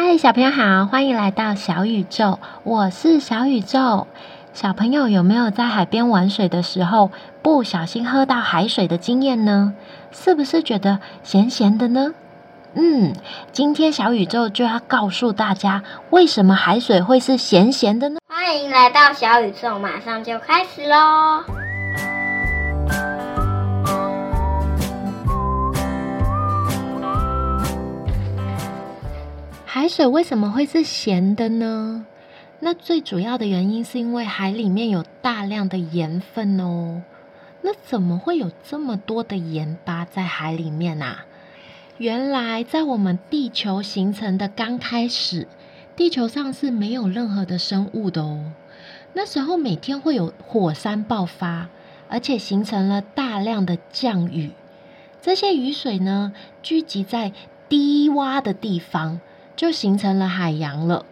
嗨，小朋友好，欢迎来到小宇宙，我是小宇宙。小朋友有没有在海边玩水的时候不小心喝到海水的经验呢？是不是觉得咸咸的呢？嗯，今天小宇宙就要告诉大家，为什么海水会是咸咸的呢？欢迎来到小宇宙，马上就开始喽！水为什么会是咸的呢？那最主要的原因是因为海里面有大量的盐分哦。那怎么会有这么多的盐巴在海里面啊？原来在我们地球形成的刚开始，地球上是没有任何的生物的哦。那时候每天会有火山爆发，而且形成了大量的降雨。这些雨水呢，聚集在低洼的地方。就形成了海洋了。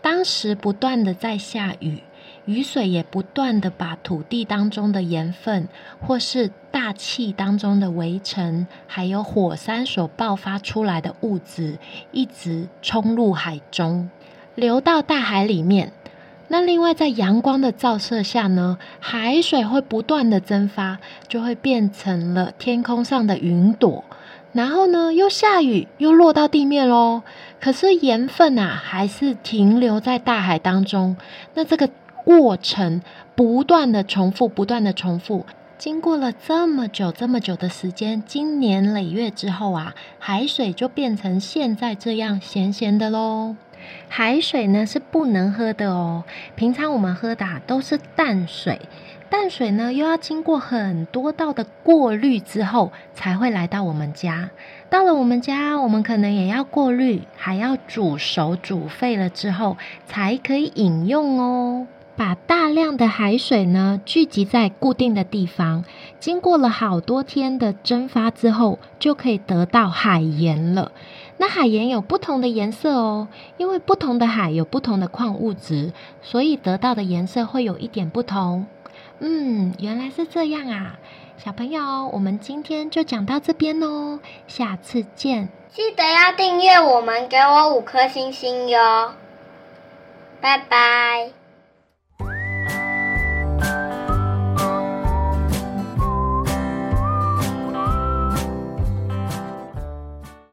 当时不断的在下雨，雨水也不断的把土地当中的盐分，或是大气当中的微尘，还有火山所爆发出来的物质，一直冲入海中，流到大海里面。那另外在阳光的照射下呢，海水会不断的蒸发，就会变成了天空上的云朵。然后呢，又下雨，又落到地面喽。可是盐分啊，还是停留在大海当中。那这个过程不断的重复，不断的重复，经过了这么久、这么久的时间，经年累月之后啊，海水就变成现在这样咸咸的喽。海水呢是不能喝的哦。平常我们喝的都是淡水，淡水呢又要经过很多道的过滤之后才会来到我们家。到了我们家，我们可能也要过滤，还要煮熟、煮沸了之后才可以饮用哦。把大量的海水呢聚集在固定的地方，经过了好多天的蒸发之后，就可以得到海盐了。那海盐有不同的颜色哦，因为不同的海有不同的矿物质，所以得到的颜色会有一点不同。嗯，原来是这样啊，小朋友，我们今天就讲到这边哦，下次见。记得要订阅我们，给我五颗星星哟，拜拜。